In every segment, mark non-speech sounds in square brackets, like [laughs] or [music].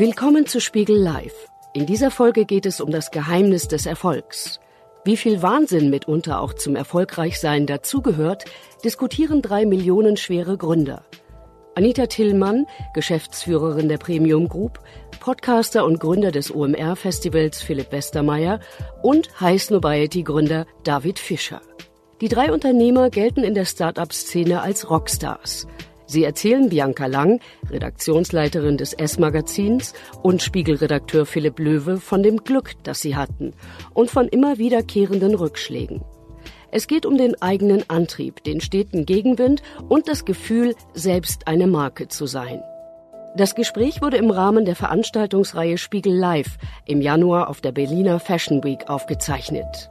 Willkommen zu Spiegel Live. In dieser Folge geht es um das Geheimnis des Erfolgs. Wie viel Wahnsinn mitunter auch zum Erfolgreichsein dazugehört, diskutieren drei millionenschwere Gründer. Anita Tillmann, Geschäftsführerin der Premium Group, Podcaster und Gründer des OMR-Festivals Philipp Westermeier und High Snobiety-Gründer David Fischer. Die drei Unternehmer gelten in der Start-up-Szene als Rockstars. Sie erzählen Bianca Lang, Redaktionsleiterin des S-Magazins und Spiegelredakteur Philipp Löwe von dem Glück, das sie hatten und von immer wiederkehrenden Rückschlägen. Es geht um den eigenen Antrieb, den steten Gegenwind und das Gefühl, selbst eine Marke zu sein. Das Gespräch wurde im Rahmen der Veranstaltungsreihe Spiegel Live im Januar auf der Berliner Fashion Week aufgezeichnet.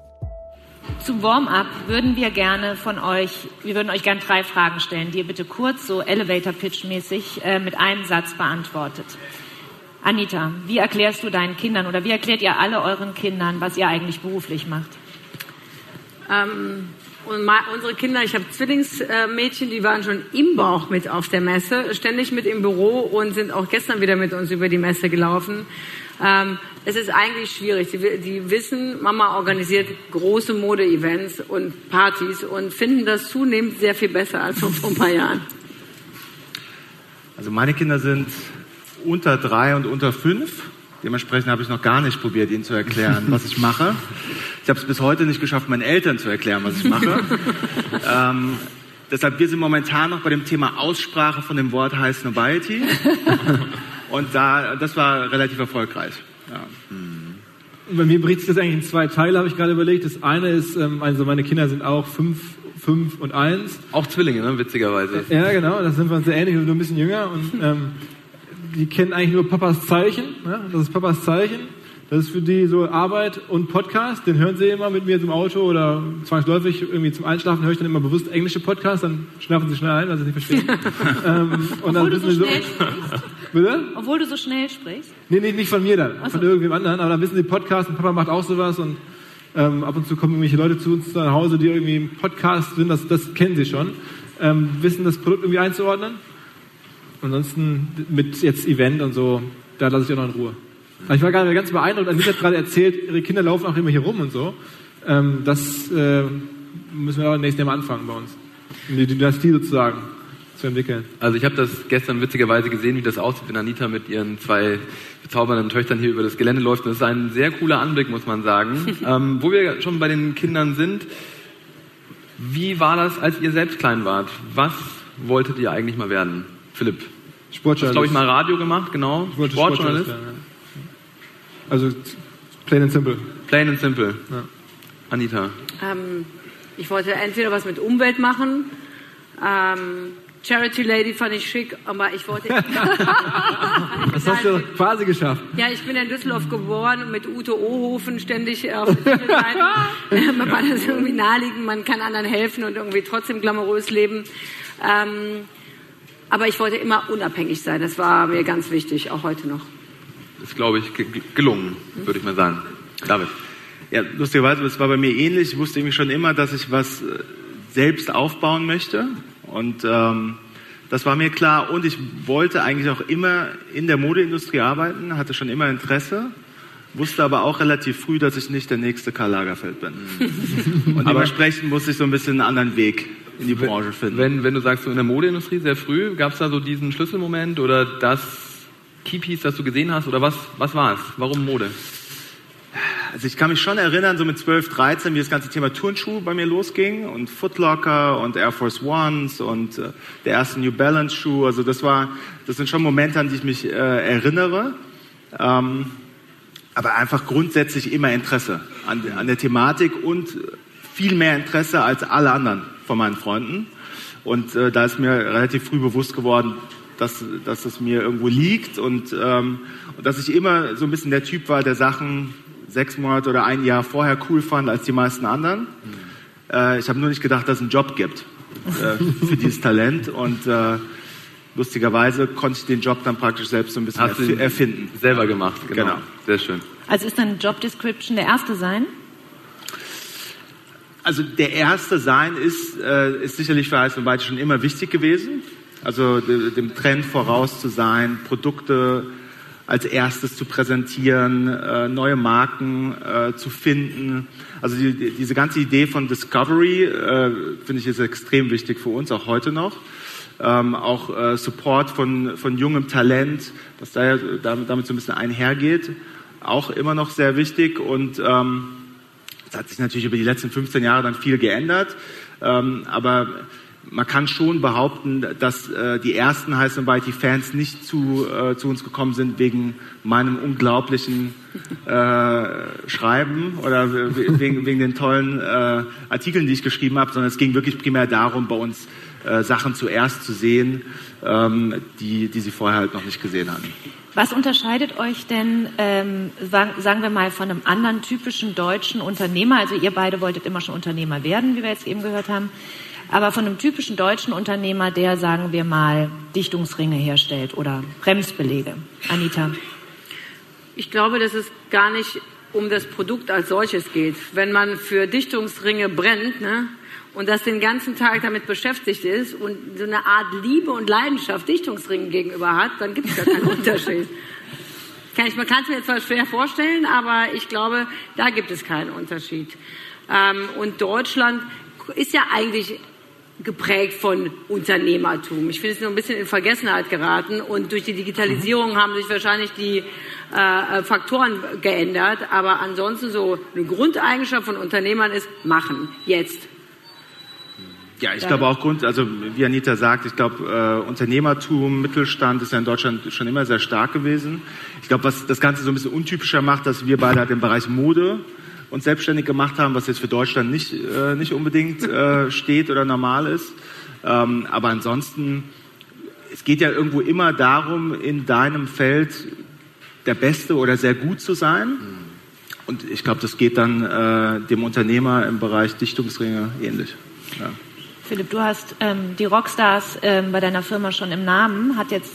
Zum Warm-up würden wir gerne von euch, wir würden euch gerne drei Fragen stellen, die ihr bitte kurz, so Elevator-Pitch-mäßig, äh, mit einem Satz beantwortet. Anita, wie erklärst du deinen Kindern oder wie erklärt ihr alle euren Kindern, was ihr eigentlich beruflich macht? Ähm, und unsere Kinder, ich habe Zwillingsmädchen, die waren schon im Bauch mit auf der Messe, ständig mit im Büro und sind auch gestern wieder mit uns über die Messe gelaufen. Ähm, es ist eigentlich schwierig. Die, die wissen, Mama organisiert große Mode-Events und Partys und finden das zunehmend sehr viel besser als vor ein paar Jahren. Also meine Kinder sind unter drei und unter fünf. Dementsprechend habe ich noch gar nicht probiert, ihnen zu erklären, was ich mache. Ich habe es bis heute nicht geschafft, meinen Eltern zu erklären, was ich mache. [laughs] ähm, deshalb, wir sind momentan noch bei dem Thema Aussprache von dem Wort High Snobiety. Und da, das war relativ erfolgreich. Ja. Bei mir bricht sich das eigentlich in zwei Teile, habe ich gerade überlegt. Das eine ist, ähm, also meine Kinder sind auch fünf, fünf und eins. Auch Zwillinge, ne? witzigerweise. Ja, genau, das sind wir uns sehr ähnlich, nur ein bisschen jünger. Und [laughs] ähm, die kennen eigentlich nur Papas Zeichen. Ja? Das ist Papas Zeichen. Das ist für die so Arbeit und Podcast. Den hören sie immer mit mir zum Auto oder zwangsläufig irgendwie zum Einschlafen höre ich dann immer bewusst englische Podcasts, dann schlafen sie schnell ein, weil sie nicht verstehen. [laughs] ähm, und dann Obwohl du so schnell so, [laughs] sprichst? Bitte? Obwohl du so schnell sprichst? Nee, nee, nicht von mir dann, so. von irgendwem anderen, aber dann wissen sie Podcast und Papa macht auch sowas und ähm, ab und zu kommen irgendwelche Leute zu uns nach Hause, die irgendwie im Podcast sind, das, das kennen sie schon, ähm, wissen das Produkt irgendwie einzuordnen. Ansonsten mit jetzt Event und so, da lasse ich auch noch in Ruhe. Ich war gerade ganz beeindruckt. Anita hat gerade erzählt, ihre Kinder laufen auch immer hier rum und so. Ähm, das äh, müssen wir auch nächstes mal anfangen bei uns. Um die Dynastie sozusagen zu entwickeln. Also ich habe das gestern witzigerweise gesehen, wie das aussieht, wenn Anita mit ihren zwei bezaubernden Töchtern hier über das Gelände läuft. das ist ein sehr cooler Anblick, muss man sagen. [laughs] ähm, wo wir schon bei den Kindern sind, wie war das, als ihr selbst klein wart? Was wolltet ihr eigentlich mal werden? Philipp? Sportjournalist. Hast, glaube ich, mal Radio gemacht, genau. Sportjournalist. Sportjournalist. Ja, ja. Also plain and simple. Plain and simple. Ja. Anita. Ähm, ich wollte entweder was mit Umwelt machen. Ähm, Charity Lady fand ich schick, aber ich wollte. [laughs] das hast du quasi geschafft. Ja, ich bin in Düsseldorf geboren und mit Ute Ohofen ständig auf der Seite. [laughs] man kann das irgendwie naheliegen, man kann anderen helfen und irgendwie trotzdem glamourös leben. Ähm, aber ich wollte immer unabhängig sein. Das war mir ganz wichtig, auch heute noch ist, glaube ich, gelungen, würde ich mal sagen. David. Ja, lustigerweise, das war bei mir ähnlich. Ich wusste irgendwie schon immer, dass ich was äh, selbst aufbauen möchte. Und ähm, das war mir klar. Und ich wollte eigentlich auch immer in der Modeindustrie arbeiten, hatte schon immer Interesse, wusste aber auch relativ früh, dass ich nicht der nächste Karl Lagerfeld bin. [laughs] Und dementsprechend musste ich so ein bisschen einen anderen Weg in die Branche finden. Wenn, wenn du sagst, so in der Modeindustrie sehr früh, gab es da so diesen Schlüsselmoment oder das Keypiece, das du gesehen hast? Oder was, was war es? Warum Mode? Also ich kann mich schon erinnern, so mit 12, 13, wie das ganze Thema Turnschuh bei mir losging und Footlocker und Air Force Ones und äh, der erste New Balance Schuh. Also das war, das sind schon Momente, an die ich mich äh, erinnere. Ähm, aber einfach grundsätzlich immer Interesse an, an der Thematik und viel mehr Interesse als alle anderen von meinen Freunden. Und äh, da ist mir relativ früh bewusst geworden, dass, dass es mir irgendwo liegt und, ähm, und dass ich immer so ein bisschen der Typ war, der Sachen sechs Monate oder ein Jahr vorher cool fand als die meisten anderen. Mhm. Äh, ich habe nur nicht gedacht, dass es einen Job gibt äh, für dieses Talent und äh, lustigerweise konnte ich den Job dann praktisch selbst so ein bisschen Hast erf erfinden. Selber gemacht, genau. genau. Sehr schön. Also ist deine Job Description der erste sein? Also der erste sein ist, äh, ist sicherlich für Heiß und Weit schon immer wichtig gewesen. Also dem Trend voraus zu sein, Produkte als erstes zu präsentieren, äh, neue Marken äh, zu finden. Also die, die, diese ganze Idee von Discovery äh, finde ich ist extrem wichtig für uns, auch heute noch. Ähm, auch Support von, von jungem Talent, was da damit so ein bisschen einhergeht, auch immer noch sehr wichtig und ähm, es hat sich natürlich über die letzten 15 Jahre dann viel geändert, ähm, aber man kann schon behaupten, dass äh, die ersten High Society Fans nicht zu, äh, zu uns gekommen sind wegen meinem unglaublichen äh, Schreiben oder wegen, wegen den tollen äh, Artikeln, die ich geschrieben habe, sondern es ging wirklich primär darum, bei uns äh, Sachen zuerst zu sehen, ähm, die, die sie vorher halt noch nicht gesehen hatten. Was unterscheidet euch denn, ähm, sagen wir mal, von einem anderen typischen deutschen Unternehmer? Also ihr beide wolltet immer schon Unternehmer werden, wie wir jetzt eben gehört haben. Aber von einem typischen deutschen Unternehmer, der, sagen wir mal, Dichtungsringe herstellt oder Bremsbelege. Anita. Ich glaube, dass es gar nicht um das Produkt als solches geht. Wenn man für Dichtungsringe brennt ne, und das den ganzen Tag damit beschäftigt ist und so eine Art Liebe und Leidenschaft Dichtungsringen gegenüber hat, dann gibt es gar keinen [laughs] Unterschied. Kann ich, man kann es mir zwar schwer vorstellen, aber ich glaube, da gibt es keinen Unterschied. Ähm, und Deutschland ist ja eigentlich geprägt von Unternehmertum. Ich finde es nur ein bisschen in Vergessenheit geraten und durch die Digitalisierung haben sich wahrscheinlich die äh, Faktoren geändert. Aber ansonsten so eine Grundeigenschaft von Unternehmern ist machen, jetzt. Ja, ich glaube auch Grund, also wie Anita sagt, ich glaube äh, Unternehmertum, Mittelstand ist ja in Deutschland schon immer sehr stark gewesen. Ich glaube, was das Ganze so ein bisschen untypischer macht, dass wir beide halt im Bereich Mode uns selbstständig gemacht haben, was jetzt für Deutschland nicht, äh, nicht unbedingt äh, steht oder normal ist. Ähm, aber ansonsten, es geht ja irgendwo immer darum, in deinem Feld der Beste oder sehr gut zu sein. Und ich glaube, das geht dann äh, dem Unternehmer im Bereich Dichtungsringe ähnlich. Ja. Philipp, du hast ähm, die Rockstars ähm, bei deiner Firma schon im Namen. Hat jetzt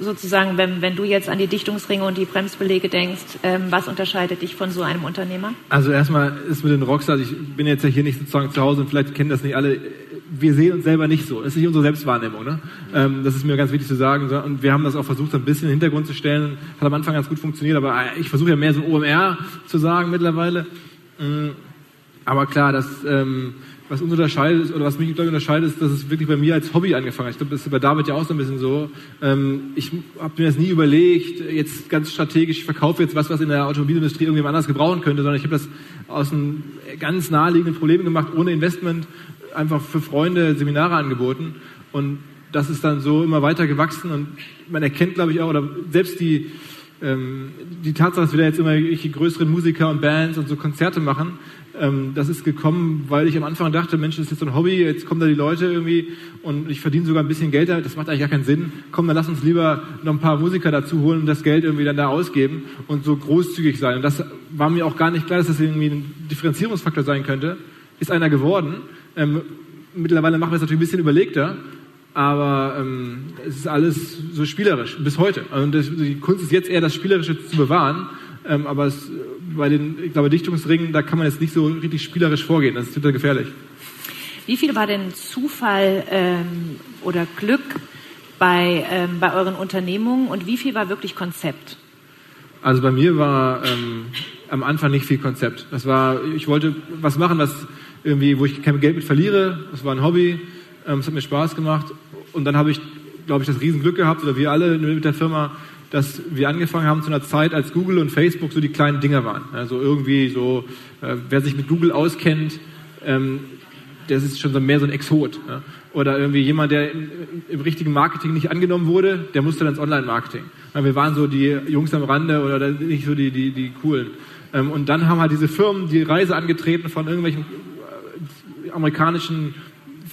sozusagen, wenn, wenn du jetzt an die Dichtungsringe und die Bremsbelege denkst, ähm, was unterscheidet dich von so einem Unternehmer? Also erstmal ist mit den Rockstars, ich bin jetzt ja hier nicht sozusagen zu Hause und vielleicht kennen das nicht alle, wir sehen uns selber nicht so. Das ist nicht unsere Selbstwahrnehmung. Ne? Ähm, das ist mir ganz wichtig zu sagen. Und wir haben das auch versucht, ein bisschen in den Hintergrund zu stellen. Hat am Anfang ganz gut funktioniert, aber ich versuche ja mehr so OMR zu sagen mittlerweile. Mm, aber klar, das... Ähm, was uns unterscheidet, oder was mich glaube ich unterscheidet, ist, dass es wirklich bei mir als Hobby angefangen hat. Ich glaube, das ist bei David ja auch so ein bisschen so. Ähm, ich habe mir das nie überlegt, jetzt ganz strategisch, ich verkaufe jetzt was, was in der Automobilindustrie irgendjemand anders gebrauchen könnte, sondern ich habe das aus einem ganz naheliegenden Problem gemacht, ohne Investment, einfach für Freunde Seminare angeboten. Und das ist dann so immer weiter gewachsen und man erkennt, glaube ich, auch, oder selbst die, ähm, die Tatsache, dass wir da jetzt immer größere Musiker und Bands und so Konzerte machen, ähm, das ist gekommen, weil ich am Anfang dachte, Mensch, das ist jetzt so ein Hobby, jetzt kommen da die Leute irgendwie und ich verdiene sogar ein bisschen Geld da, das macht eigentlich gar keinen Sinn. Komm, dann lass uns lieber noch ein paar Musiker dazu holen und das Geld irgendwie dann da ausgeben und so großzügig sein. Und das war mir auch gar nicht klar, dass das irgendwie ein Differenzierungsfaktor sein könnte. Ist einer geworden. Ähm, mittlerweile machen wir es natürlich ein bisschen überlegter, aber ähm, es ist alles so spielerisch bis heute. Und das, die Kunst ist jetzt eher das Spielerische zu bewahren, ähm, aber es bei den, ich glaube, Dichtungsringen, da kann man jetzt nicht so richtig spielerisch vorgehen. Das ist total gefährlich. Wie viel war denn Zufall ähm, oder Glück bei, ähm, bei euren Unternehmungen und wie viel war wirklich Konzept? Also bei mir war ähm, am Anfang nicht viel Konzept. Das war, ich wollte was machen, was irgendwie, wo ich kein Geld mit verliere. Das war ein Hobby. Ähm, es hat mir Spaß gemacht. Und dann habe ich, glaube ich, das Riesenglück gehabt, oder wir alle mit der Firma, dass wir angefangen haben zu einer Zeit, als Google und Facebook so die kleinen Dinger waren. Also irgendwie so, äh, wer sich mit Google auskennt, ähm, das ist schon so mehr so ein Exot. Ja? Oder irgendwie jemand, der im, im, richtigen Marketing nicht angenommen wurde, der musste dann ins Online-Marketing. Wir waren so die Jungs am Rande oder nicht so die, die, die coolen. Ähm, und dann haben halt diese Firmen die Reise angetreten von irgendwelchen äh, amerikanischen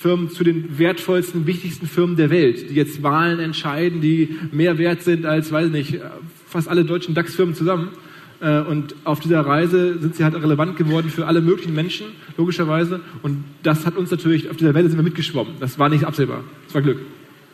Firmen zu den wertvollsten, wichtigsten Firmen der Welt, die jetzt Wahlen entscheiden, die mehr wert sind als, weiß nicht, fast alle deutschen DAX-Firmen zusammen. Äh, und auf dieser Reise sind sie halt relevant geworden für alle möglichen Menschen, logischerweise. Und das hat uns natürlich, auf dieser Welle sind wir mitgeschwommen. Das war nicht absehbar. Das war Glück.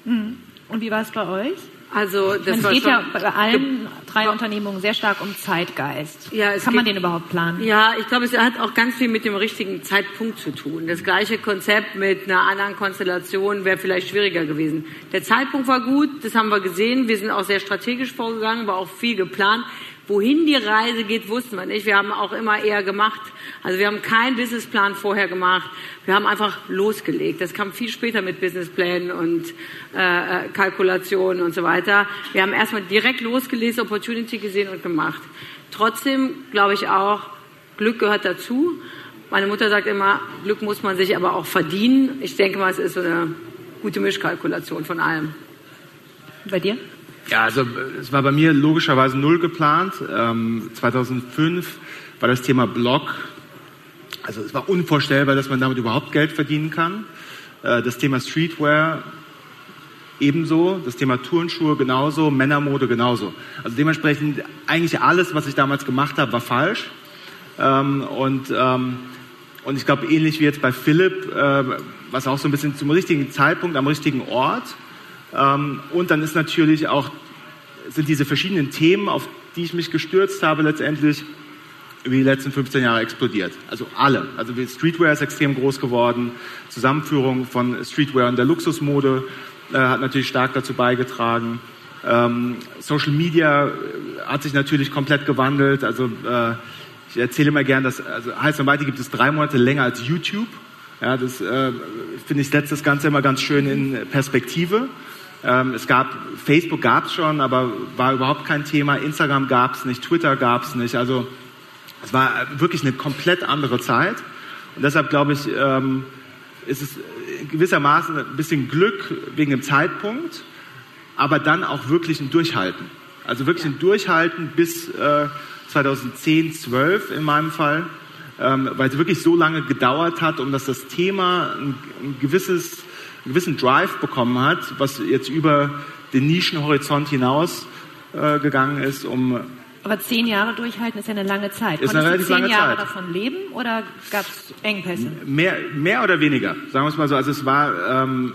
Mhm. Und wie war es bei euch? Also das es war geht ja bei allen drei Unternehmungen sehr stark um Zeitgeist. Ja, es Kann man den überhaupt planen? Ja, ich glaube, es hat auch ganz viel mit dem richtigen Zeitpunkt zu tun. Das gleiche Konzept mit einer anderen Konstellation wäre vielleicht schwieriger gewesen. Der Zeitpunkt war gut, das haben wir gesehen. Wir sind auch sehr strategisch vorgegangen, war auch viel geplant. Wohin die Reise geht, wussten wir nicht. Wir haben auch immer eher gemacht. Also wir haben keinen Businessplan vorher gemacht. Wir haben einfach losgelegt. Das kam viel später mit Businessplänen und äh, äh, Kalkulationen und so weiter. Wir haben erstmal direkt losgelegt, Opportunity gesehen und gemacht. Trotzdem glaube ich auch, Glück gehört dazu. Meine Mutter sagt immer, Glück muss man sich aber auch verdienen. Ich denke mal, es ist so eine gute Mischkalkulation von allem. Bei dir? Ja, also es war bei mir logischerweise null geplant. Ähm, 2005 war das Thema Blog. Also es war unvorstellbar, dass man damit überhaupt Geld verdienen kann. Äh, das Thema Streetwear ebenso, das Thema Turnschuhe genauso, Männermode genauso. Also dementsprechend eigentlich alles, was ich damals gemacht habe, war falsch. Ähm, und, ähm, und ich glaube, ähnlich wie jetzt bei Philipp, äh, was auch so ein bisschen zum richtigen Zeitpunkt am richtigen Ort. Ähm, und dann ist natürlich auch, sind diese verschiedenen Themen, auf die ich mich gestürzt habe, letztendlich über die letzten 15 Jahre explodiert. Also alle. Also Streetwear ist extrem groß geworden. Zusammenführung von Streetwear und der Luxusmode äh, hat natürlich stark dazu beigetragen. Ähm, Social Media äh, hat sich natürlich komplett gewandelt. Also äh, ich erzähle immer gern, dass also Heiß und Weite gibt es drei Monate länger als YouTube. Ja, das äh, finde ich setzt das Ganze immer ganz schön in Perspektive. Ähm, es gab Facebook gab es schon, aber war überhaupt kein Thema. Instagram gab es nicht, Twitter gab es nicht. Also es war wirklich eine komplett andere Zeit. Und deshalb glaube ich, ähm, ist es gewissermaßen ein bisschen Glück wegen dem Zeitpunkt, aber dann auch wirklich ein Durchhalten. Also wirklich ein Durchhalten bis äh, 2010, 12 in meinem Fall, ähm, weil es wirklich so lange gedauert hat, um dass das Thema ein, ein gewisses, einen gewissen Drive bekommen hat, was jetzt über den Nischenhorizont hinaus äh, gegangen ist, um Aber zehn Jahre durchhalten ist ja eine lange Zeit. Ist eine Konntest du relativ zehn lange Jahre Zeit. davon leben oder gab es Engpässe? Mehr, mehr oder weniger, sagen wir es mal so. Also es war, ähm,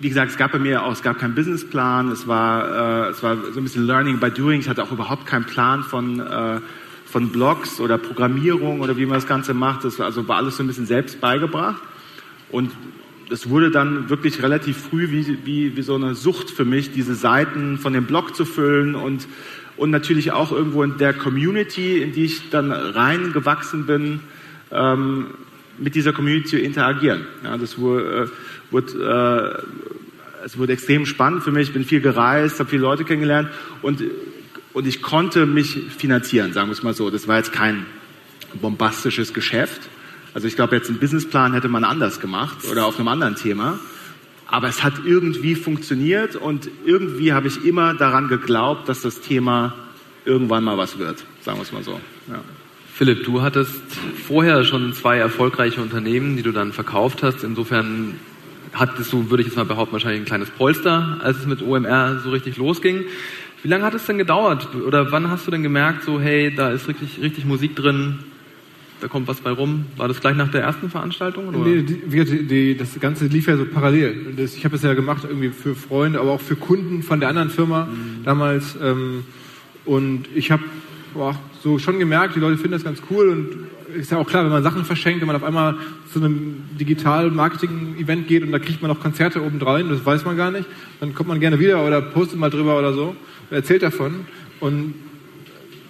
wie gesagt, es gab bei mir auch, es gab keinen Businessplan, es war, äh, es war so ein bisschen Learning by Doing. Ich hatte auch überhaupt keinen Plan von, äh, von Blogs oder Programmierung oder wie man das Ganze macht. Das war, also war alles so ein bisschen selbst beigebracht. Und es wurde dann wirklich relativ früh wie, wie, wie so eine Sucht für mich, diese Seiten von dem Blog zu füllen und, und natürlich auch irgendwo in der Community, in die ich dann reingewachsen bin, ähm, mit dieser Community zu interagieren. Ja, das wurde, äh, wurde, äh, es wurde extrem spannend für mich. Ich bin viel gereist, habe viele Leute kennengelernt und, und ich konnte mich finanzieren, sagen wir es mal so. Das war jetzt kein bombastisches Geschäft. Also ich glaube, jetzt einen Businessplan hätte man anders gemacht oder auf einem anderen Thema. Aber es hat irgendwie funktioniert und irgendwie habe ich immer daran geglaubt, dass das Thema irgendwann mal was wird. Sagen wir es mal so. Ja. Philipp, du hattest vorher schon zwei erfolgreiche Unternehmen, die du dann verkauft hast. Insofern hattest du, würde ich jetzt mal behaupten, wahrscheinlich ein kleines Polster, als es mit OMR so richtig losging. Wie lange hat es denn gedauert? Oder wann hast du denn gemerkt, so hey, da ist richtig, richtig Musik drin, da kommt was bei rum? War das gleich nach der ersten Veranstaltung? Oder? Nee, die, die, die, das Ganze lief ja so parallel. Das, ich habe es ja gemacht irgendwie für Freunde, aber auch für Kunden von der anderen Firma damals. Ähm, und ich habe so schon gemerkt, die Leute finden das ganz cool. Und ist ja auch klar, wenn man Sachen verschenkt, wenn man auf einmal zu einem Digital-Marketing-Event geht und da kriegt man noch Konzerte obendrein, das weiß man gar nicht, dann kommt man gerne wieder oder postet mal drüber oder so und erzählt davon. Und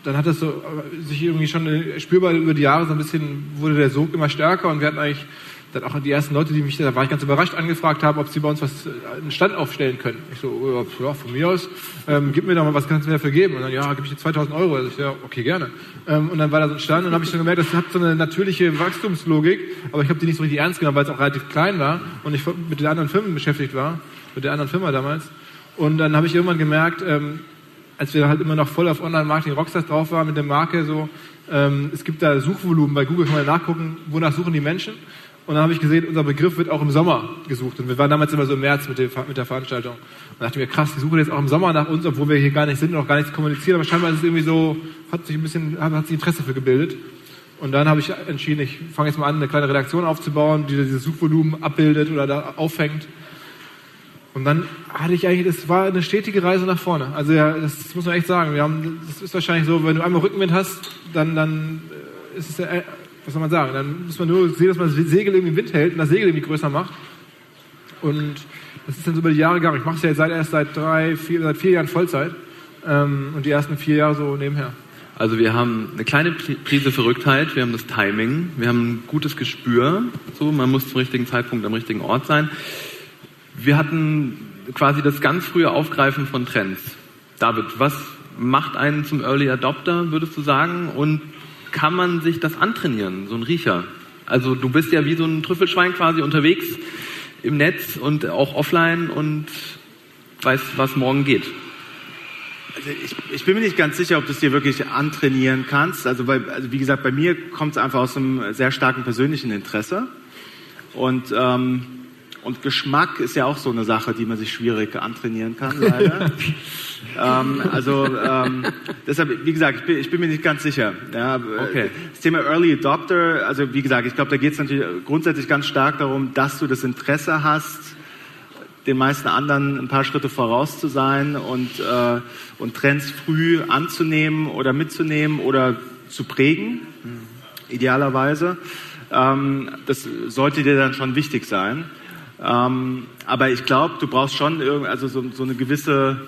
dann hat das so äh, sich irgendwie schon äh, spürbar über die Jahre so ein bisschen, wurde der Sog immer stärker und wir hatten eigentlich dann auch die ersten Leute, die mich, da war ich ganz überrascht, angefragt haben, ob sie bei uns was, äh, einen Stand aufstellen können. Ich so, ja, von mir aus, ähm, gib mir doch mal, was kannst du mir dafür geben? Und dann, ja, gib ich dir 2000 Euro. Also ich, ja, okay, gerne. Ähm, und dann war da so ein Stand und dann habe ich schon gemerkt, das hat so eine natürliche Wachstumslogik, aber ich habe die nicht so richtig ernst genommen, weil es auch relativ klein war und ich mit den anderen Firmen beschäftigt war, mit der anderen Firma damals. Und dann habe ich irgendwann gemerkt, ähm, als wir halt immer noch voll auf Online-Marketing Rockstars drauf waren mit der Marke so, ähm, es gibt da Suchvolumen, bei Google kann man nachgucken, wonach suchen die Menschen. Und dann habe ich gesehen, unser Begriff wird auch im Sommer gesucht. Und wir waren damals immer so im März mit, dem, mit der Veranstaltung. Und dachte mir, krass, die suchen jetzt auch im Sommer nach uns, obwohl wir hier gar nicht sind und auch gar nichts kommunizieren. Aber scheinbar ist es irgendwie so, hat sich ein bisschen, hat, hat sich Interesse für gebildet. Und dann habe ich entschieden, ich fange jetzt mal an, eine kleine Redaktion aufzubauen, die dieses Suchvolumen abbildet oder da auffängt. Und dann hatte ich eigentlich, das war eine stetige Reise nach vorne. Also ja, das muss man echt sagen. Wir haben, das ist wahrscheinlich so, wenn du einmal Rückenwind hast, dann, dann äh, ist es äh, was soll man sagen, dann muss man nur sehen, dass man das Segel irgendwie im Wind hält und das Segel irgendwie größer macht. Und das ist dann so über die Jahre gegangen. Ich mache es ja seit erst seit drei, vier, seit vier Jahren Vollzeit. Ähm, und die ersten vier Jahre so nebenher. Also wir haben eine kleine Prise Verrücktheit, wir haben das Timing, wir haben ein gutes Gespür. So, man muss zum richtigen Zeitpunkt am richtigen Ort sein. Wir hatten quasi das ganz frühe Aufgreifen von Trends. David, was macht einen zum Early Adopter, würdest du sagen? Und kann man sich das antrainieren, so ein Riecher? Also du bist ja wie so ein Trüffelschwein quasi unterwegs im Netz und auch offline und weißt, was morgen geht. Also ich, ich, bin mir nicht ganz sicher, ob du es dir wirklich antrainieren kannst. Also, weil, also wie gesagt, bei mir kommt es einfach aus einem sehr starken persönlichen Interesse. Und ähm, und Geschmack ist ja auch so eine Sache, die man sich schwierig antrainieren kann, leider. [laughs] ähm, also ähm, deshalb, wie gesagt, ich bin, ich bin, mir nicht ganz sicher. Ja, okay. Das Thema Early Adopter, also wie gesagt, ich glaube, da geht es natürlich grundsätzlich ganz stark darum, dass du das Interesse hast, den meisten anderen ein paar Schritte voraus zu sein und, äh, und Trends früh anzunehmen oder mitzunehmen oder zu prägen, mhm. idealerweise. Ähm, das sollte dir dann schon wichtig sein. Ähm, aber ich glaube, du brauchst schon irgendwie, also so, so, eine gewisse,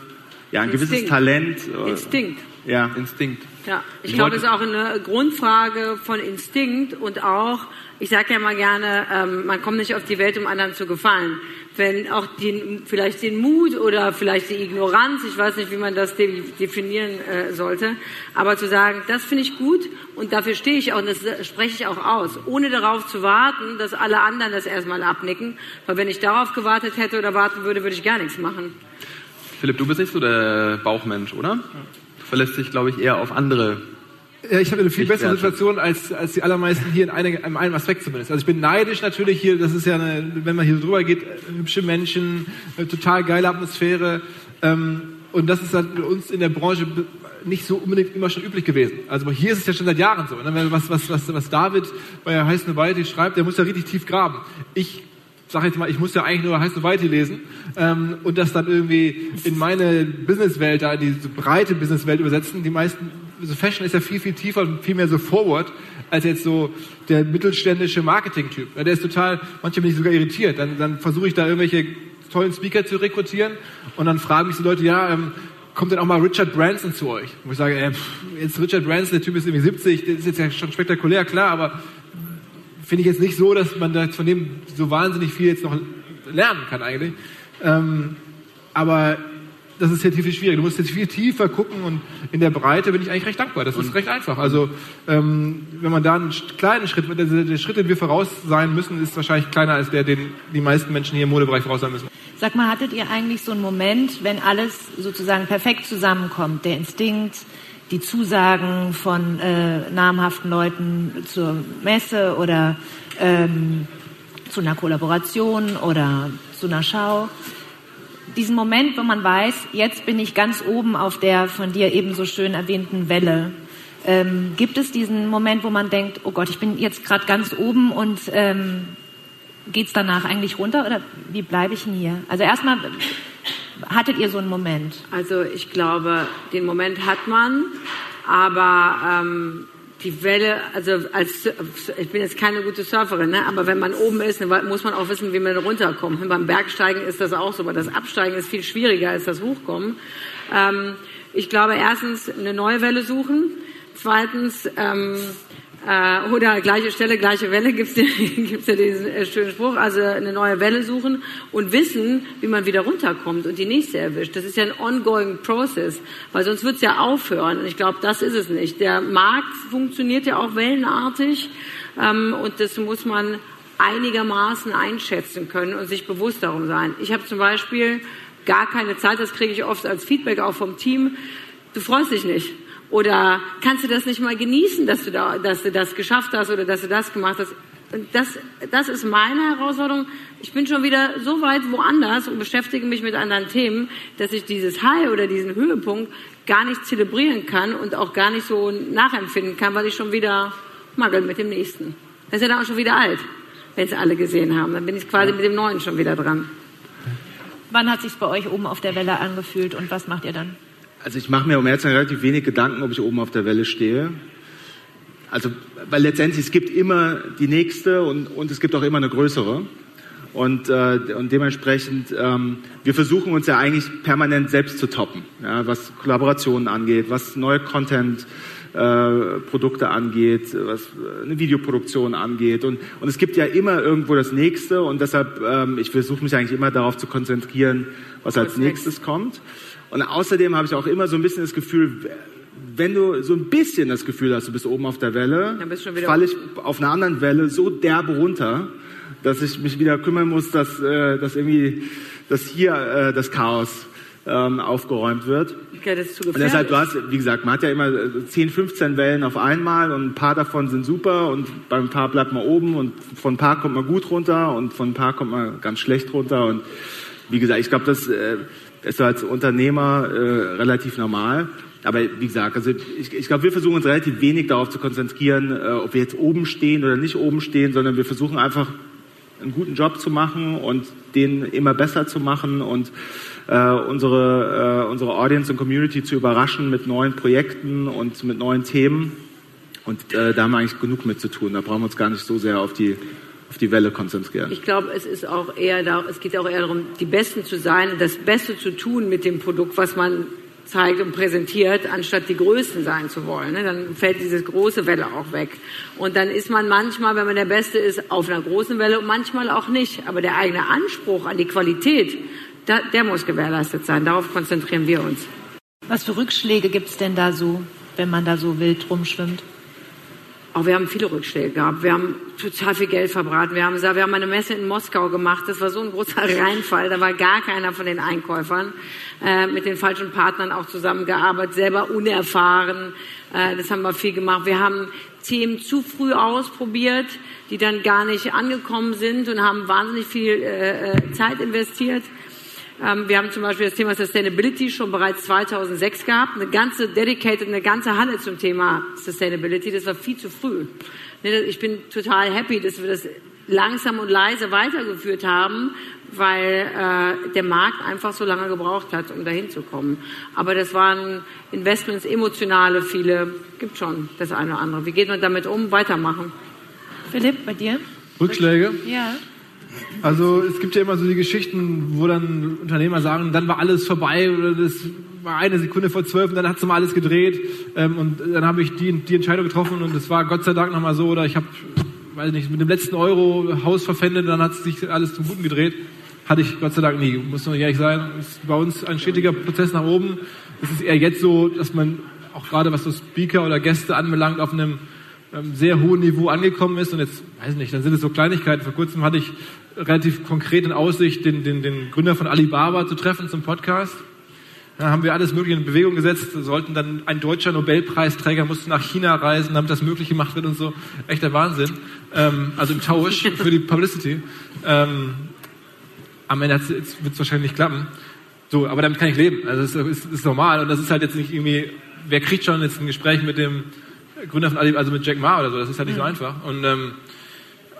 ja, ein Instinkt. gewisses Talent. Äh, Instinkt. Ja, Instinkt. Ja, ich, ich glaube, es ist auch eine Grundfrage von Instinkt und auch, ich sage ja mal gerne, ähm, man kommt nicht auf die Welt, um anderen zu gefallen wenn auch den, vielleicht den Mut oder vielleicht die Ignoranz, ich weiß nicht, wie man das definieren äh, sollte, aber zu sagen, das finde ich gut und dafür stehe ich auch und das spreche ich auch aus, ohne darauf zu warten, dass alle anderen das erstmal abnicken, weil wenn ich darauf gewartet hätte oder warten würde, würde ich gar nichts machen. Philipp, du bist nicht so der Bauchmensch, oder? Du verlässt dich, glaube ich, eher auf andere ja, ich habe eine viel bessere Situation als, als die allermeisten hier in, eine, in einem Aspekt zumindest. Also ich bin neidisch natürlich hier, das ist ja, eine, wenn man hier drüber geht, hübsche Menschen, total geile Atmosphäre. Ähm, und das ist dann bei uns in der Branche nicht so unbedingt immer schon üblich gewesen. Also hier ist es ja schon seit Jahren so. Ne? Was, was, was, was David bei Heiß Novalti schreibt, der muss ja richtig tief graben. Ich sage jetzt mal, ich muss ja eigentlich nur Heiß Novalti lesen ähm, und das dann irgendwie in meine Businesswelt, da in diese breite Businesswelt übersetzen. Die meisten so Fashion ist ja viel, viel tiefer und viel mehr so forward als jetzt so der mittelständische Marketing-Typ. Ja, der ist total, manchmal bin ich sogar irritiert. Dann, dann versuche ich da irgendwelche tollen Speaker zu rekrutieren und dann fragen mich so Leute, ja, ähm, kommt denn auch mal Richard Branson zu euch? Wo ich sage, äh, jetzt Richard Branson, der Typ ist irgendwie 70, der ist jetzt ja schon spektakulär, klar, aber finde ich jetzt nicht so, dass man da von dem so wahnsinnig viel jetzt noch lernen kann eigentlich. Ähm, aber das ist jetzt viel schwierig. Du musst jetzt viel tiefer gucken und in der Breite bin ich eigentlich recht dankbar. Das ist recht einfach. Also ähm, wenn man da einen kleinen Schritt, der, der Schritt, den wir voraus sein müssen, ist wahrscheinlich kleiner als der, den die meisten Menschen hier im Modebereich voraus sein müssen. Sag mal, hattet ihr eigentlich so einen Moment, wenn alles sozusagen perfekt zusammenkommt, der Instinkt, die Zusagen von äh, namhaften Leuten zur Messe oder ähm, zu einer Kollaboration oder zu einer Schau? Diesen Moment, wo man weiß, jetzt bin ich ganz oben auf der von dir eben so schön erwähnten Welle. Ähm, gibt es diesen Moment, wo man denkt, oh Gott, ich bin jetzt gerade ganz oben und ähm, geht es danach eigentlich runter oder wie bleibe ich denn hier? Also erstmal, hattet ihr so einen Moment? Also ich glaube, den Moment hat man, aber ähm, die Welle, also als ich bin jetzt keine gute Surferin, ne? aber wenn man oben ist, muss man auch wissen, wie man runterkommt. Und beim Bergsteigen ist das auch so, aber das Absteigen ist viel schwieriger als das Hochkommen. Ähm, ich glaube, erstens eine neue Welle suchen, zweitens ähm, äh, oder gleiche Stelle, gleiche Welle gibt's ja, [laughs] gibt's ja diesen äh, schönen Spruch. Also eine neue Welle suchen und wissen, wie man wieder runterkommt und die nächste erwischt. Das ist ja ein ongoing process, weil sonst wird's ja aufhören. Und ich glaube, das ist es nicht. Der Markt funktioniert ja auch wellenartig ähm, und das muss man einigermaßen einschätzen können und sich bewusst darum sein. Ich habe zum Beispiel gar keine Zeit, das kriege ich oft als Feedback auch vom Team. Du freust dich nicht. Oder kannst du das nicht mal genießen, dass du, da, dass du das geschafft hast oder dass du das gemacht hast? Und das, das ist meine Herausforderung. Ich bin schon wieder so weit woanders und beschäftige mich mit anderen Themen, dass ich dieses High oder diesen Höhepunkt gar nicht zelebrieren kann und auch gar nicht so nachempfinden kann, weil ich schon wieder magel mit dem nächsten. Das ist ja dann auch schon wieder alt, wenn es alle gesehen haben. Dann bin ich quasi mit dem Neuen schon wieder dran. Wann hat sich bei euch oben auf der Welle angefühlt und was macht ihr dann? Also ich mache mir um Ehrlich relativ wenig Gedanken, ob ich oben auf der Welle stehe. Also, weil letztendlich es gibt immer die nächste und, und es gibt auch immer eine größere. Und, äh, und dementsprechend, ähm, wir versuchen uns ja eigentlich permanent selbst zu toppen, ja, was Kollaborationen angeht, was neue Content äh, Produkte angeht, was äh, eine Videoproduktion angeht. Und, und es gibt ja immer irgendwo das Nächste und deshalb, ähm, ich versuche mich eigentlich immer darauf zu konzentrieren, was als nächstes kommt. Und außerdem habe ich auch immer so ein bisschen das Gefühl, wenn du so ein bisschen das Gefühl hast, du bist oben auf der Welle, falle ich auf einer anderen Welle so derbe runter, dass ich mich wieder kümmern muss, dass, äh, dass irgendwie, dass hier äh, das Chaos ähm, aufgeräumt wird. Okay, das ist zu und deshalb, du hast, wie gesagt, man hat ja immer 10, 15 Wellen auf einmal und ein paar davon sind super und beim paar bleibt man oben und von ein paar kommt man gut runter und von ein paar kommt man ganz schlecht runter. Und wie gesagt, ich glaube, das äh, ist als Unternehmer äh, relativ normal. Aber wie gesagt, also ich, ich glaube, wir versuchen uns relativ wenig darauf zu konzentrieren, äh, ob wir jetzt oben stehen oder nicht oben stehen, sondern wir versuchen einfach einen guten Job zu machen und den immer besser zu machen und äh, unsere, äh, unsere Audience und Community zu überraschen mit neuen Projekten und mit neuen Themen. Und äh, da haben wir eigentlich genug mit zu tun. Da brauchen wir uns gar nicht so sehr auf die auf die Welle konzentrieren. Ich glaube, es ist auch eher da, es geht auch eher darum, die Besten zu sein und das Beste zu tun mit dem Produkt, was man zeigt und präsentiert, anstatt die Größten sein zu wollen. Ne? Dann fällt diese große Welle auch weg. Und dann ist man manchmal, wenn man der Beste ist, auf einer großen Welle und manchmal auch nicht. Aber der eigene Anspruch an die Qualität, der, der muss gewährleistet sein. Darauf konzentrieren wir uns. Was für Rückschläge gibt es denn da so, wenn man da so wild rumschwimmt? Oh, wir haben viele Rückschläge gehabt. Wir haben total viel Geld verbraten. Wir haben, wir haben eine Messe in Moskau gemacht. Das war so ein großer [laughs] Reinfall. Da war gar keiner von den Einkäufern. Äh, mit den falschen Partnern auch zusammengearbeitet, selber unerfahren. Äh, das haben wir viel gemacht. Wir haben Themen zu früh ausprobiert, die dann gar nicht angekommen sind und haben wahnsinnig viel äh, äh Zeit investiert. Ähm, wir haben zum Beispiel das Thema Sustainability schon bereits 2006 gehabt, eine ganze dedicated, eine ganze Halle zum Thema Sustainability. Das war viel zu früh. Ne, ich bin total happy, dass wir das langsam und leise weitergeführt haben, weil äh, der Markt einfach so lange gebraucht hat, um dahin zu kommen. Aber das waren Investments, emotionale, viele, gibt schon das eine oder andere. Wie geht man damit um? Weitermachen. Philipp, bei dir? Rückschläge? Ja. Also es gibt ja immer so die Geschichten, wo dann Unternehmer sagen, dann war alles vorbei oder das war eine Sekunde vor zwölf und dann hat es mal alles gedreht ähm, und dann habe ich die, die Entscheidung getroffen und es war Gott sei Dank nochmal so oder ich habe, weiß nicht, mit dem letzten Euro Haus verpfändet, dann hat sich alles zum Guten gedreht. Hatte ich Gott sei Dank nie, muss man ehrlich sein. Es ist bei uns ein stetiger Prozess nach oben. Es ist eher jetzt so, dass man auch gerade was so Speaker oder Gäste anbelangt, auf einem sehr hohen Niveau angekommen ist und jetzt, weiß nicht, dann sind es so Kleinigkeiten. Vor kurzem hatte ich relativ konkret in Aussicht, den, den, den Gründer von Alibaba zu treffen zum Podcast. Da haben wir alles Mögliche in Bewegung gesetzt, sollten dann ein deutscher Nobelpreisträger musste nach China reisen, damit das möglich gemacht wird und so. Echter Wahnsinn. Ähm, also im Tausch für die Publicity. Ähm, am Ende wird es wahrscheinlich nicht klappen. So, aber damit kann ich leben. Also es ist, ist normal und das ist halt jetzt nicht irgendwie, wer kriegt schon jetzt ein Gespräch mit dem Gründer von Alibaba, also mit Jack Ma oder so, das ist halt nicht mhm. so einfach. Und ähm,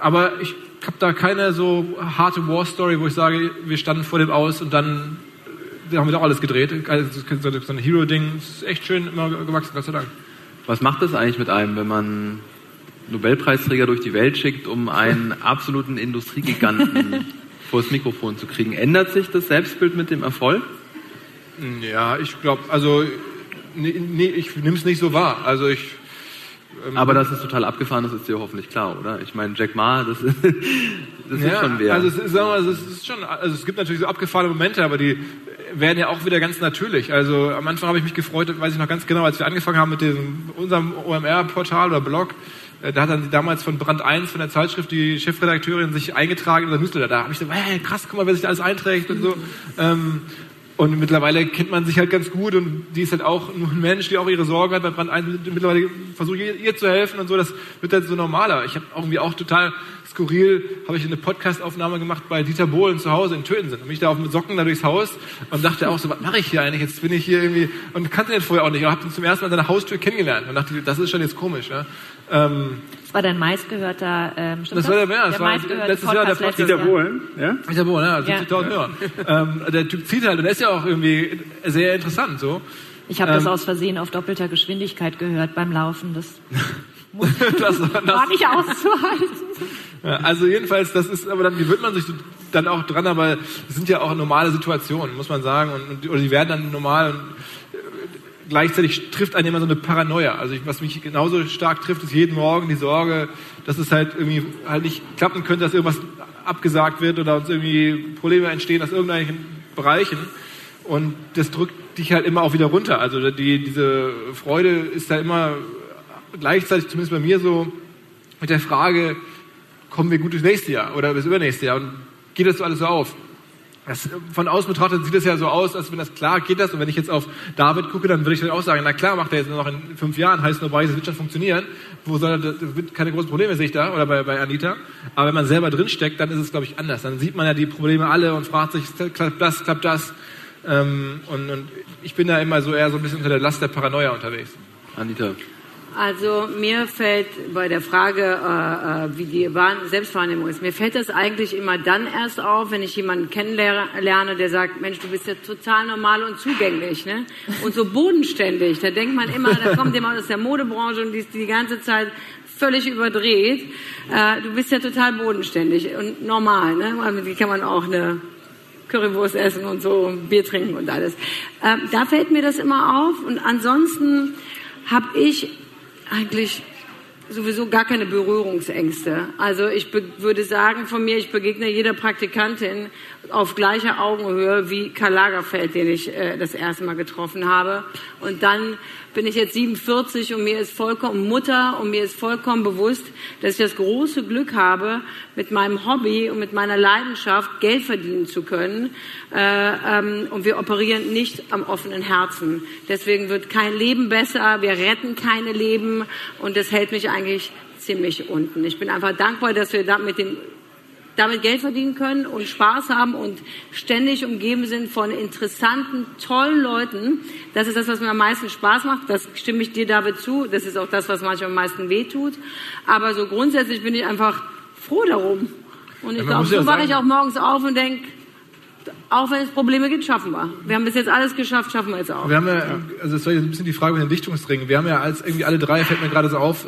aber ich habe da keine so harte War-Story, wo ich sage, wir standen vor dem aus und dann da haben wir doch alles gedreht. Also so ein Hero-Ding ist echt schön immer gewachsen, Gott sei Dank. Was macht das eigentlich mit einem, wenn man Nobelpreisträger durch die Welt schickt, um einen [laughs] absoluten Industriegiganten [laughs] vors Mikrofon zu kriegen? Ändert sich das Selbstbild mit dem Erfolg? Ja, ich glaube, also nee, nee, ich nehme es nicht so wahr. Also ich ähm, Aber das ist total abgefahren, das ist dir hoffentlich klar, oder? Ich meine, Jack Ma, das, ist, [laughs] das ja, ist schon wer. Also es, ist, sagen wir, mal, es ist schon, also es gibt natürlich so abgefahrene Momente, aber die werden ja auch wieder ganz natürlich. Also am Anfang habe ich mich gefreut, weiß ich noch ganz genau, als wir angefangen haben mit dem, unserem OMR-Portal oder Blog, äh, da hat dann damals von Brand 1 von der Zeitschrift die Chefredakteurin sich eingetragen in der Newsletter. Da habe ich so, hey, krass, guck mal, wer sich da alles einträgt und so. Ähm, und mittlerweile kennt man sich halt ganz gut und die ist halt auch ein Mensch, die auch ihre Sorgen hat bei Brand 1. Mittlerweile versuche ich ihr, ihr zu helfen und so. Das wird halt so normaler. Ich habe irgendwie auch total skurril, habe ich eine Podcastaufnahme gemacht bei Dieter Bohlen zu Hause in Töten sind. Und mich da auf mit Socken da durchs Haus und dachte auch so, was mache ich hier eigentlich? Jetzt bin ich hier irgendwie und kannte den vorher auch nicht und habe ihn zum ersten Mal an seiner Haustür kennengelernt und dachte, das ist schon jetzt komisch. Ja? Ähm, das war dein meistgehörter, ähm, das war der, ja, das war letztes Jahr der Podcast. Dieter Bohlen, ja? Dieter Bohlen, ja, 70.000 Hörer. ähm, der Typ zieht halt und der ist ja auch irgendwie sehr interessant so. Ich habe das ähm, aus Versehen auf doppelter Geschwindigkeit gehört beim Laufen. Das, [laughs] das, das [laughs] war nicht auszuhalten. Ja, also jedenfalls, das ist, aber dann gewöhnt man sich dann auch dran, aber es sind ja auch normale Situationen, muss man sagen, und, oder die werden dann normal und gleichzeitig trifft einen immer so eine Paranoia. Also ich, was mich genauso stark trifft, ist jeden Morgen die Sorge, dass es halt irgendwie halt nicht klappen könnte, dass irgendwas abgesagt wird oder uns irgendwie Probleme entstehen aus irgendwelchen Bereichen. Und das drückt dich halt immer auch wieder runter. Also die, diese Freude ist da immer gleichzeitig, zumindest bei mir so, mit der Frage, kommen wir gut durchs nächste Jahr oder bis übernächste Jahr und geht das so alles so auf? Das, von außen betrachtet sieht es ja so aus, als wenn das klar geht das. Und wenn ich jetzt auf David gucke, dann würde ich dann auch sagen, na klar, macht er jetzt nur noch in fünf Jahren, heißt nur, das wird schon funktionieren. Wo soll er, das wird keine großen Probleme, sehe ich da, oder bei, bei Anita. Aber wenn man selber drinsteckt, dann ist es, glaube ich, anders. Dann sieht man ja die Probleme alle und fragt sich, klappt das, klappt das. Ähm, und, und ich bin da immer so eher so ein bisschen unter der Last der Paranoia unterwegs. Anita. Also mir fällt bei der Frage, äh, äh wie die Selbstwahrnehmung ist, mir fällt das eigentlich immer dann erst auf, wenn ich jemanden kennenlerne, der sagt, Mensch, du bist ja total normal und zugänglich, ne? Und so bodenständig. Da denkt man immer, da kommt jemand aus der Modebranche und die ist die ganze Zeit völlig überdreht. Äh, du bist ja total bodenständig und normal, ne? Mit die kann man auch eine Currywurst essen und so, Bier trinken und alles. Äh, da fällt mir das immer auf und ansonsten habe ich eigentlich sowieso gar keine Berührungsängste. Also ich würde sagen von mir, ich begegne jeder Praktikantin auf gleicher Augenhöhe wie Karl Lagerfeld, den ich äh, das erste Mal getroffen habe. Und dann bin ich jetzt 47 und mir ist vollkommen Mutter und mir ist vollkommen bewusst, dass ich das große Glück habe, mit meinem Hobby und mit meiner Leidenschaft Geld verdienen zu können. Äh, ähm, und wir operieren nicht am offenen Herzen. Deswegen wird kein Leben besser, wir retten keine Leben und das hält mich eigentlich ziemlich unten. Ich bin einfach dankbar, dass wir da mit dem damit Geld verdienen können und Spaß haben und ständig umgeben sind von interessanten, tollen Leuten. Das ist das, was mir am meisten Spaß macht. Das stimme ich dir David zu. Das ist auch das, was manchmal am meisten wehtut. Aber so grundsätzlich bin ich einfach froh darum. Und ich glaube, so wache ich auch morgens auf und denke, auch wenn es Probleme gibt, schaffen wir. Wir haben bis jetzt alles geschafft, schaffen wir jetzt auch. Wir haben ja, also das war jetzt ein bisschen die Frage mit den Dichtungsringen. Wir haben ja als irgendwie alle drei, fällt mir gerade so auf,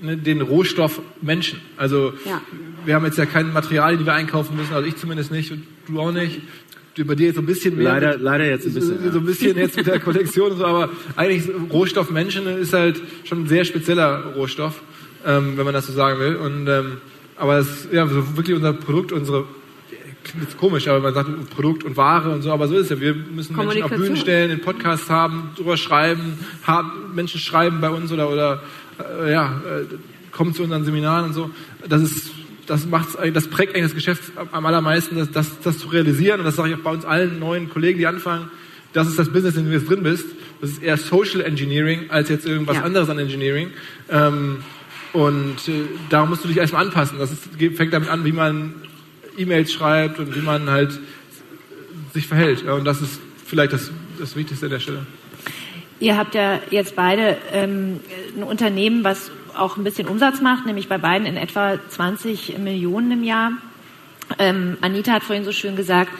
ne, den Rohstoff Menschen. Also ja. wir haben jetzt ja keine Materialien, die wir einkaufen müssen, also ich zumindest nicht und du auch nicht. Du bei dir jetzt so ein bisschen mehr. Leider, leider jetzt ein bisschen. So, so ein bisschen jetzt mit der Kollektion und so, aber eigentlich Rohstoff Menschen ist halt schon ein sehr spezieller Rohstoff, ähm, wenn man das so sagen will. Und ähm, aber es ist ja so wirklich unser Produkt, unsere klingt jetzt komisch, aber man sagt Produkt und Ware und so, aber so ist es ja. Wir müssen Menschen auf Bühnen stellen, in Podcasts haben, drüber schreiben, haben, Menschen schreiben bei uns oder, oder äh, ja, äh, kommen zu unseren Seminaren und so. Das ist, das macht's, das prägt eigentlich das Geschäft am allermeisten, das, das, das zu realisieren. Und das sage ich auch bei uns allen neuen Kollegen, die anfangen. Das ist das Business, in dem du jetzt drin bist. Das ist eher Social Engineering als jetzt irgendwas ja. anderes an Engineering. Ähm, und äh, da musst du dich erstmal anpassen. Das ist, fängt damit an, wie man E-Mails schreibt und wie man halt sich verhält. Ja, und das ist vielleicht das, das Wichtigste an der Stelle. Ihr habt ja jetzt beide ähm, ein Unternehmen, was auch ein bisschen Umsatz macht, nämlich bei beiden in etwa 20 Millionen im Jahr. Ähm, Anita hat vorhin so schön gesagt,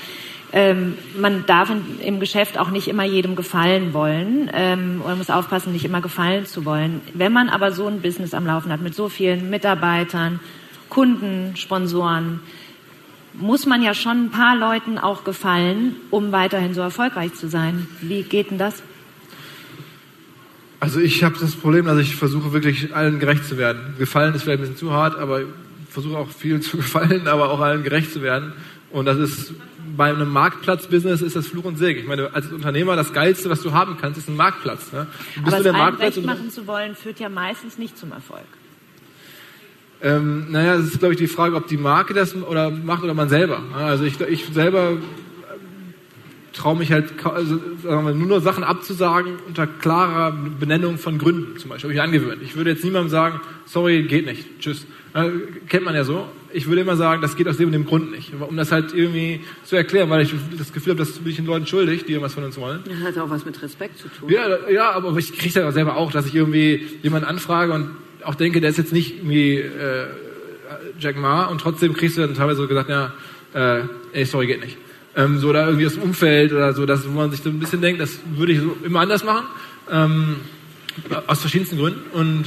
ähm, man darf in, im Geschäft auch nicht immer jedem gefallen wollen ähm, oder muss aufpassen, nicht immer gefallen zu wollen. Wenn man aber so ein Business am Laufen hat mit so vielen Mitarbeitern, Kunden, Sponsoren, muss man ja schon ein paar Leuten auch gefallen, um weiterhin so erfolgreich zu sein. Wie geht denn das? Also ich habe das Problem, dass ich versuche wirklich allen gerecht zu werden. Gefallen ist vielleicht ein bisschen zu hart, aber ich versuche auch viel [laughs] zu gefallen, aber auch allen gerecht zu werden. Und das ist bei einem Marktplatz-Business ist das Fluch und Segen. Ich meine, als Unternehmer das Geilste, was du haben kannst, ist ein Marktplatz. Ne? Bist aber es allen recht machen zu wollen, führt ja meistens nicht zum Erfolg. Ähm, naja, es ist, glaube ich, die Frage, ob die Marke das oder macht oder man selber. Also ich, ich selber ähm, traue mich halt also, sagen wir, nur noch Sachen abzusagen unter klarer Benennung von Gründen zum Beispiel. Habe ich angewöhnt. Ich würde jetzt niemandem sagen, sorry, geht nicht, tschüss. Äh, kennt man ja so. ich würde immer sagen, das geht aus dem und dem Grund nicht. Um das halt irgendwie zu erklären, weil ich das Gefühl habe, das bin ich den Leuten schuldig, die irgendwas von uns wollen. Das hat auch was mit Respekt zu tun. Ja, ja aber ich kriege das ja selber auch, dass ich irgendwie jemanden anfrage und auch denke, der ist jetzt nicht irgendwie äh, Jack Ma und trotzdem kriegst du dann teilweise so gesagt, ja, äh, ey, sorry, geht nicht. Ähm, so oder irgendwie aus dem Umfeld oder so, dass, wo man sich so ein bisschen denkt, das würde ich so immer anders machen. Ähm, aus verschiedensten Gründen. Und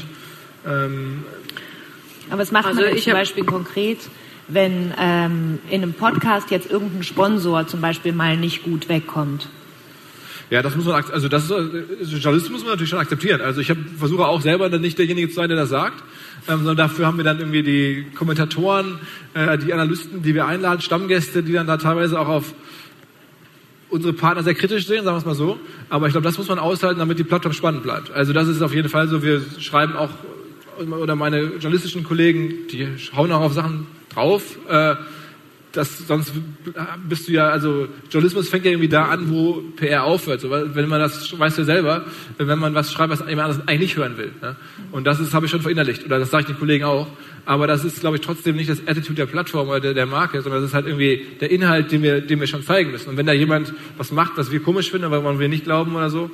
ähm, aber was macht also man zum Beispiel konkret, wenn ähm, in einem Podcast jetzt irgendein Sponsor zum Beispiel mal nicht gut wegkommt? Ja, das muss man, also das ist, also Journalismus muss man natürlich schon akzeptieren. Also ich hab, versuche auch selber dann nicht derjenige zu sein, der das sagt, ähm, sondern dafür haben wir dann irgendwie die Kommentatoren, äh, die Analysten, die wir einladen, Stammgäste, die dann da teilweise auch auf unsere Partner sehr kritisch sehen, sagen wir es mal so. Aber ich glaube, das muss man aushalten, damit die Plattform spannend bleibt. Also das ist auf jeden Fall so. Wir schreiben auch, oder meine journalistischen Kollegen, die hauen auch auf Sachen drauf. Äh, das, sonst bist du ja, also Journalismus fängt ja irgendwie da an, wo PR aufhört. So, wenn man das, weißt du selber, wenn man was schreibt, was jemand anderes eigentlich hören will. Ne? Und das ist, habe ich schon verinnerlicht. Oder das sage ich den Kollegen auch. Aber das ist, glaube ich, trotzdem nicht das Attitude der Plattform oder der, der Marke, sondern das ist halt irgendwie der Inhalt, den wir, den wir schon zeigen müssen. Und wenn da jemand was macht, was wir komisch finden, aber wir nicht glauben oder so,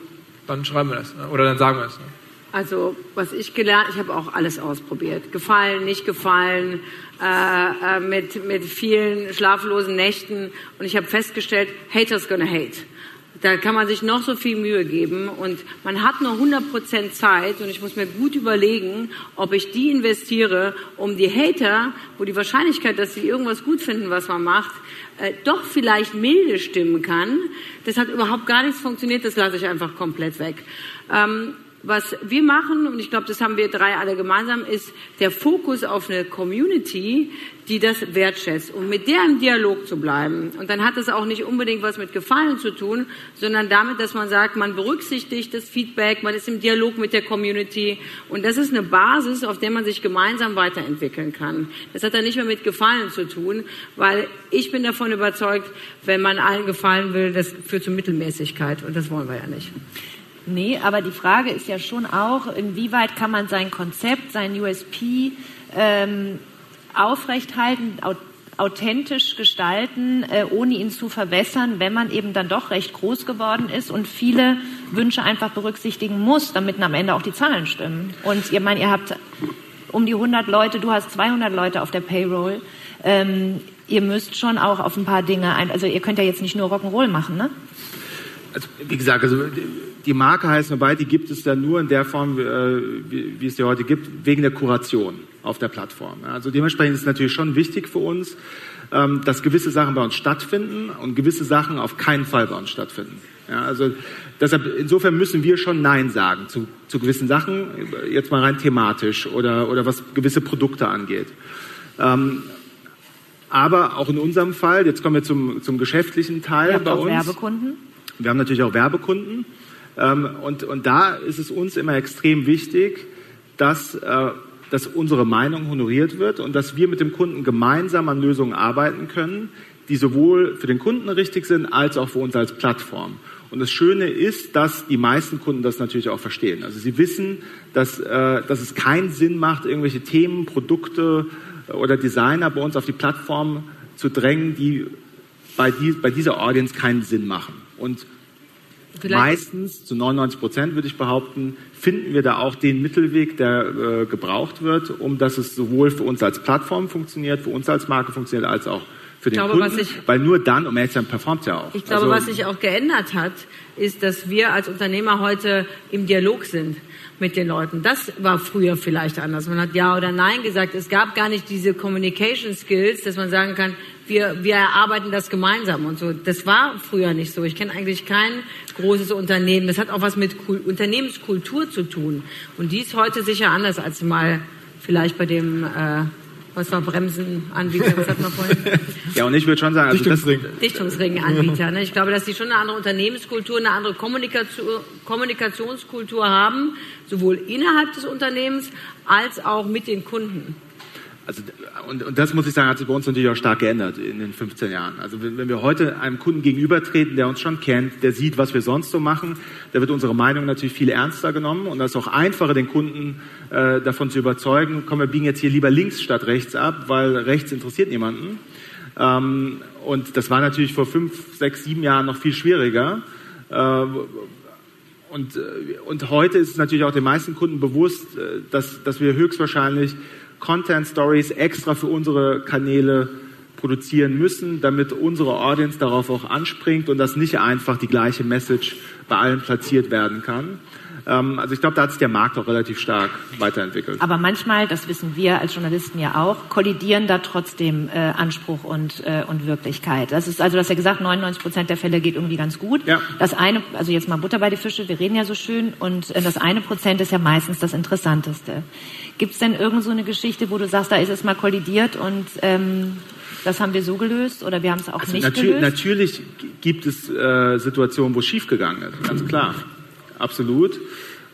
dann schreiben wir das. Ne? Oder dann sagen wir es. Ne? Also was ich gelernt, ich habe auch alles ausprobiert. Gefallen, nicht gefallen, äh, äh, mit, mit vielen schlaflosen Nächten. Und ich habe festgestellt, Haters gonna hate. Da kann man sich noch so viel Mühe geben und man hat nur 100% Zeit und ich muss mir gut überlegen, ob ich die investiere, um die Hater, wo die Wahrscheinlichkeit, dass sie irgendwas gut finden, was man macht, äh, doch vielleicht milde stimmen kann. Das hat überhaupt gar nichts funktioniert, das lasse ich einfach komplett weg. Ähm, was wir machen, und ich glaube, das haben wir drei alle gemeinsam, ist der Fokus auf eine Community, die das wertschätzt und mit der im Dialog zu bleiben. Und dann hat das auch nicht unbedingt was mit Gefallen zu tun, sondern damit, dass man sagt, man berücksichtigt das Feedback, man ist im Dialog mit der Community und das ist eine Basis, auf der man sich gemeinsam weiterentwickeln kann. Das hat dann nicht mehr mit Gefallen zu tun, weil ich bin davon überzeugt, wenn man allen gefallen will, das führt zu Mittelmäßigkeit und das wollen wir ja nicht. Nee, aber die Frage ist ja schon auch, inwieweit kann man sein Konzept, sein USP ähm, aufrechthalten, authentisch gestalten, äh, ohne ihn zu verwässern, wenn man eben dann doch recht groß geworden ist und viele Wünsche einfach berücksichtigen muss, damit am Ende auch die Zahlen stimmen. Und ihr meint, ihr habt um die 100 Leute, du hast 200 Leute auf der Payroll. Ähm, ihr müsst schon auch auf ein paar Dinge ein, also ihr könnt ja jetzt nicht nur Rock'n'Roll machen, ne? Also, wie gesagt, also die Marke heißt Nobody, die gibt es dann nur in der Form, äh, wie, wie es die heute gibt, wegen der Kuration auf der Plattform. Also dementsprechend ist es natürlich schon wichtig für uns, ähm, dass gewisse Sachen bei uns stattfinden und gewisse Sachen auf keinen Fall bei uns stattfinden. Ja, also deshalb, insofern müssen wir schon Nein sagen zu, zu gewissen Sachen, jetzt mal rein thematisch oder, oder was gewisse Produkte angeht. Ähm, aber auch in unserem Fall, jetzt kommen wir zum, zum geschäftlichen Teil bei auch uns. Werbekunden? Wir haben natürlich auch Werbekunden. Ähm, und, und da ist es uns immer extrem wichtig, dass, äh, dass unsere Meinung honoriert wird und dass wir mit dem Kunden gemeinsam an Lösungen arbeiten können, die sowohl für den Kunden richtig sind, als auch für uns als Plattform. Und das Schöne ist, dass die meisten Kunden das natürlich auch verstehen. Also sie wissen, dass, äh, dass es keinen Sinn macht, irgendwelche Themen, Produkte oder Designer bei uns auf die Plattform zu drängen, die bei, die, bei dieser Audience keinen Sinn machen. Und Vielleicht. meistens, zu 99 Prozent würde ich behaupten, finden wir da auch den Mittelweg, der äh, gebraucht wird, um dass es sowohl für uns als Plattform funktioniert, für uns als Marke funktioniert, als auch für den glaube, Kunden. Ich, weil nur dann, zu sein, performt ja auch. Ich glaube, also, was sich auch geändert hat, ist, dass wir als Unternehmer heute im Dialog sind mit den Leuten. Das war früher vielleicht anders. Man hat Ja oder Nein gesagt. Es gab gar nicht diese Communication Skills, dass man sagen kann, wir, wir erarbeiten das gemeinsam und so. Das war früher nicht so. Ich kenne eigentlich kein großes Unternehmen. Das hat auch was mit Kul Unternehmenskultur zu tun. Und die ist heute sicher anders als mal vielleicht bei dem, äh, was war Bremsenanbieter, was hat man vorhin? [laughs] ja, und ich würde schon sagen, also Dichtungsring. Dichtungsringanbieter. Ne? Ich glaube, dass die schon eine andere Unternehmenskultur, eine andere Kommunikation, Kommunikationskultur haben, sowohl innerhalb des Unternehmens als auch mit den Kunden. Also, und, und das muss ich sagen, hat sich bei uns natürlich auch stark geändert in den 15 Jahren. Also wenn, wenn wir heute einem Kunden gegenübertreten, der uns schon kennt, der sieht, was wir sonst so machen, da wird unsere Meinung natürlich viel ernster genommen und das ist auch einfacher, den Kunden äh, davon zu überzeugen, komm, wir biegen jetzt hier lieber links statt rechts ab, weil rechts interessiert niemanden. Ähm, und das war natürlich vor fünf, sechs, sieben Jahren noch viel schwieriger. Äh, und, äh, und heute ist es natürlich auch den meisten Kunden bewusst, äh, dass, dass wir höchstwahrscheinlich Content Stories extra für unsere Kanäle produzieren müssen, damit unsere Audience darauf auch anspringt und dass nicht einfach die gleiche Message bei allen platziert werden kann. Ähm, also ich glaube, da hat sich der Markt auch relativ stark weiterentwickelt. Aber manchmal, das wissen wir als Journalisten ja auch, kollidieren da trotzdem äh, Anspruch und, äh, und Wirklichkeit. Das ist also, du hast ja gesagt, 99 Prozent der Fälle geht irgendwie ganz gut. Ja. Das eine, also jetzt mal Butter bei die Fische, wir reden ja so schön und äh, das eine Prozent ist ja meistens das Interessanteste. Gibt es denn irgend so eine Geschichte, wo du sagst, da ist es mal kollidiert und ähm, das haben wir so gelöst oder wir haben es auch also nicht natür gelöst? Natürlich gibt es äh, Situationen, wo es schiefgegangen ist, ganz klar. Absolut.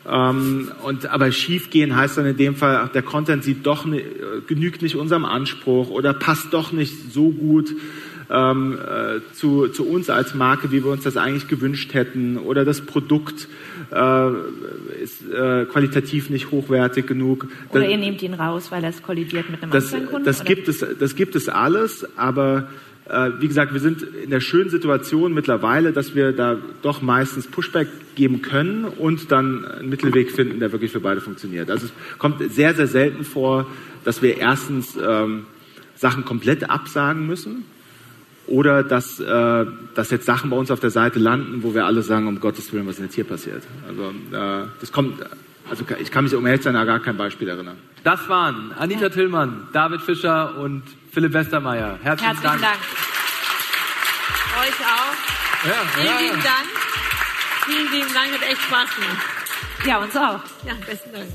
Ähm, und, aber schiefgehen heißt dann in dem Fall, der Content sieht doch, nicht, äh, genügt nicht unserem Anspruch oder passt doch nicht so gut ähm, äh, zu, zu uns als Marke, wie wir uns das eigentlich gewünscht hätten. Oder das Produkt äh, ist äh, qualitativ nicht hochwertig genug. Oder das, ihr nehmt ihn raus, weil er es kollidiert mit einem das, anderen Kunden? Das gibt, es, das gibt es alles, aber äh, wie gesagt, wir sind in der schönen Situation mittlerweile, dass wir da doch meistens Pushback geben können und dann einen Mittelweg finden, der wirklich für beide funktioniert. Also es kommt sehr, sehr selten vor, dass wir erstens ähm, Sachen komplett absagen müssen oder dass, äh, dass jetzt Sachen bei uns auf der Seite landen, wo wir alle sagen, um Gottes Willen, was ist jetzt hier passiert? Also äh, das kommt, also ich kann mich um sein an gar kein Beispiel erinnern. Das waren Anita Tillmann, David Fischer und Philipp Westermeier. Herzlichen, Herzlichen Dank. Dank. Euch auch. Ja, vielen ja, lieben Dank. Vielen lieben Dank, hat echt Spaß gemacht. Ja, uns auch. Ja, besten Dank.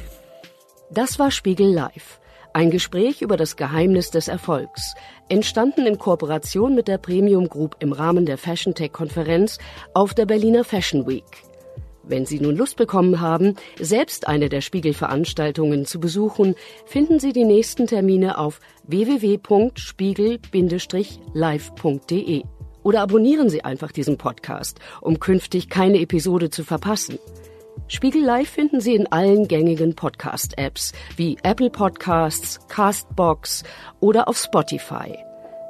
Das war Spiegel Live. Ein Gespräch über das Geheimnis des Erfolgs, entstanden in Kooperation mit der Premium Group im Rahmen der Fashion Tech Konferenz auf der Berliner Fashion Week. Wenn Sie nun Lust bekommen haben, selbst eine der Spiegel-Veranstaltungen zu besuchen, finden Sie die nächsten Termine auf www.spiegel-live.de. Oder abonnieren Sie einfach diesen Podcast, um künftig keine Episode zu verpassen. Spiegel Live finden Sie in allen gängigen Podcast-Apps wie Apple Podcasts, Castbox oder auf Spotify.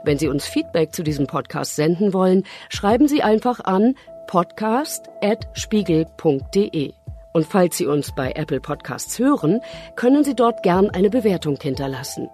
Wenn Sie uns Feedback zu diesem Podcast senden wollen, schreiben Sie einfach an podcast.spiegel.de. Und falls Sie uns bei Apple Podcasts hören, können Sie dort gern eine Bewertung hinterlassen.